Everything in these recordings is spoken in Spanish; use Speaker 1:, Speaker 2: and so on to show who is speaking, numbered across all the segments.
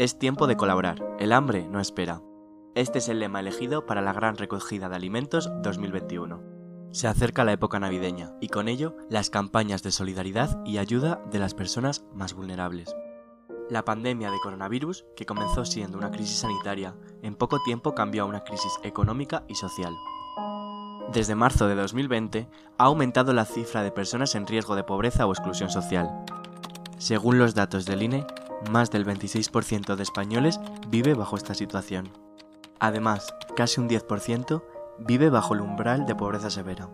Speaker 1: Es tiempo de colaborar, el hambre no espera. Este es el lema elegido para la gran recogida de alimentos 2021. Se acerca la época navideña y con ello las campañas de solidaridad y ayuda de las personas más vulnerables. La pandemia de coronavirus, que comenzó siendo una crisis sanitaria, en poco tiempo cambió a una crisis económica y social. Desde marzo de 2020 ha aumentado la cifra de personas en riesgo de pobreza o exclusión social. Según los datos del INE, más del 26% de españoles vive bajo esta situación. Además, casi un 10% vive bajo el umbral de pobreza severa.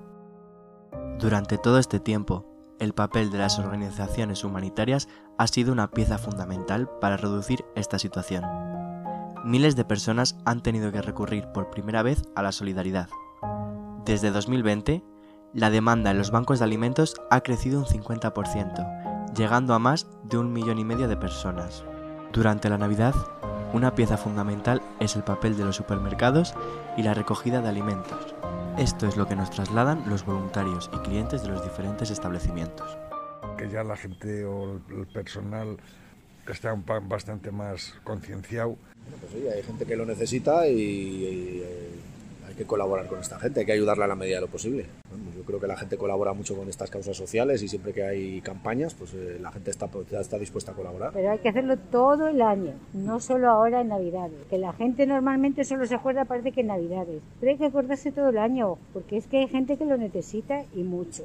Speaker 1: Durante todo este tiempo, el papel de las organizaciones humanitarias ha sido una pieza fundamental para reducir esta situación. Miles de personas han tenido que recurrir por primera vez a la solidaridad. Desde 2020, la demanda en los bancos de alimentos ha crecido un 50%, llegando a más de un millón y medio de personas. Durante la Navidad, una pieza fundamental es el papel de los supermercados y la recogida de alimentos. Esto es lo que nos trasladan los voluntarios y clientes de los diferentes establecimientos.
Speaker 2: Que ya la gente o el personal está un bastante más concienciado.
Speaker 3: Bueno, pues sí, hay gente que lo necesita y, hay que colaborar con esta gente, hay que ayudarla a la medida de lo posible creo que la gente colabora mucho con estas causas sociales y siempre que hay campañas, pues eh, la gente está, está dispuesta a colaborar.
Speaker 4: Pero hay que hacerlo todo el año, no solo ahora en Navidades. Que la gente normalmente solo se acuerda, parece que en Navidades. Pero hay que acordarse todo el año, porque es que hay gente que lo necesita y mucho.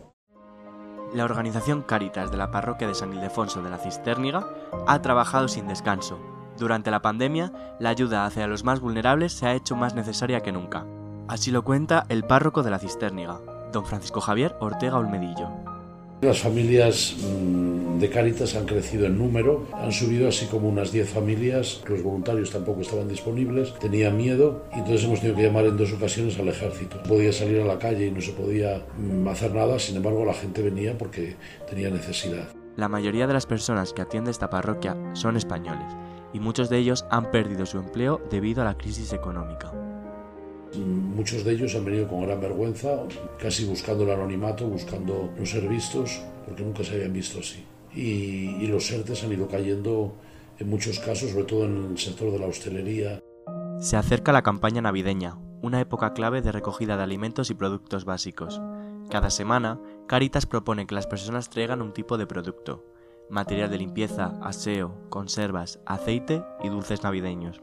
Speaker 1: La organización Caritas de la parroquia de San Ildefonso de la Cisterniga ha trabajado sin descanso. Durante la pandemia, la ayuda hacia los más vulnerables se ha hecho más necesaria que nunca. Así lo cuenta el párroco de la Cisterniga, don Francisco Javier Ortega Olmedillo.
Speaker 5: Las familias mm, de Cáritas han crecido en número, han subido así como unas 10 familias, los voluntarios tampoco estaban disponibles, tenían miedo y entonces hemos tenido que llamar en dos ocasiones al ejército. Podía salir a la calle y no se podía mm, hacer nada, sin embargo la gente venía porque tenía necesidad.
Speaker 1: La mayoría de las personas que atiende esta parroquia son españoles y muchos de ellos han perdido su empleo debido a la crisis económica.
Speaker 5: Muchos de ellos han venido con gran vergüenza, casi buscando el anonimato, buscando no ser vistos, porque nunca se habían visto así. Y, los ERTES han ido cayendo en muchos casos, sobre todo en el sector de la hostelería.
Speaker 1: Se acerca la campaña navideña, una época clave de recogida de alimentos y productos básicos. Cada semana, Caritas propone que las personas traigan un tipo de producto, material de limpieza, aseo, conservas, aceite y dulces navideños.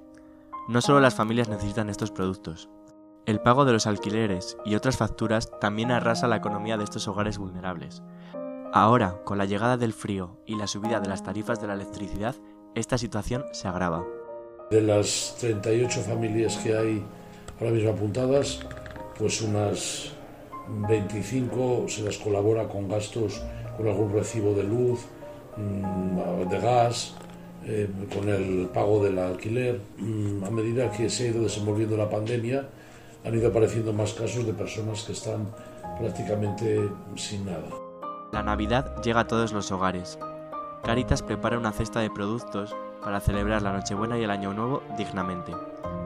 Speaker 1: No solo las familias necesitan estos productos, el pago de los alquileres y otras facturas también arrasa la economía de estos hogares vulnerables. Ahora, con la llegada del frío y la subida de las tarifas de la electricidad, esta situación se agrava.
Speaker 5: De las 38 familias que hay ahora mismo apuntadas, pues unas 25 se las colabora con gastos, con algún recibo de luz, mm, de gas, eh, con el pago del alquiler. Mm, a medida que se ha ido desenvolviendo la pandemia, han ido apareciendo más casos de personas que están prácticamente sin nada.
Speaker 1: La Navidad llega a todos los hogares. Caritas prepara una cesta de productos para celebrar la Nochebuena y el Año Nuevo dignamente.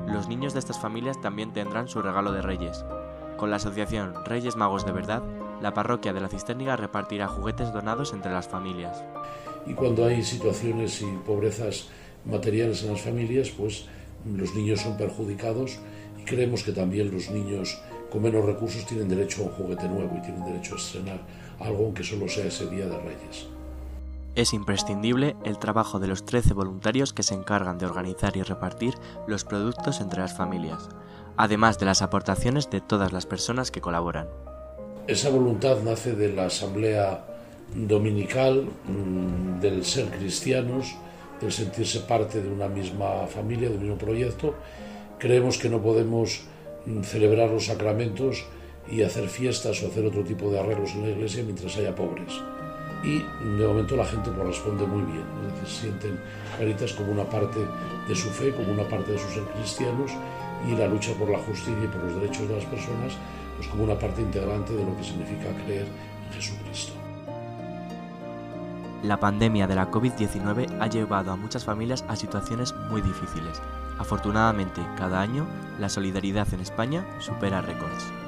Speaker 1: Los niños de estas familias también tendrán su regalo de Reyes. Con la asociación Reyes Magos de Verdad, la parroquia de la Cisterniga repartirá juguetes donados entre las familias.
Speaker 5: Y cuando hay situaciones y pobrezas materiales en las familias, pues los niños son perjudicados creemos que también los niños con menos recursos tienen derecho a un juguete nuevo y tienen derecho a estrenar algo aunque solo sea ese día de Reyes.
Speaker 1: Es imprescindible el trabajo de los 13 voluntarios que se encargan de organizar y repartir los productos entre las familias, además de las aportaciones de todas las personas que colaboran.
Speaker 5: Esa voluntad nace de la asamblea dominical, mm, del ser cristianos, del sentirse parte de una misma familia, de un mismo proyecto Creemos que no podemos mm, celebrar los sacramentos y hacer fiestas o hacer otro tipo de arreglos en la iglesia mientras haya pobres. Y de momento la gente pues, responde muy bien, es decir, sienten Caritas como una parte de su fe, como una parte de su ser cristianos y la lucha por la justicia y por los derechos de las personas pues como una parte integrante de lo que significa creer en Jesucristo.
Speaker 1: La pandemia de la COVID-19 ha llevado a muchas familias a situaciones muy difíciles. Afortunadamente, cada año, la solidaridad en España supera récords.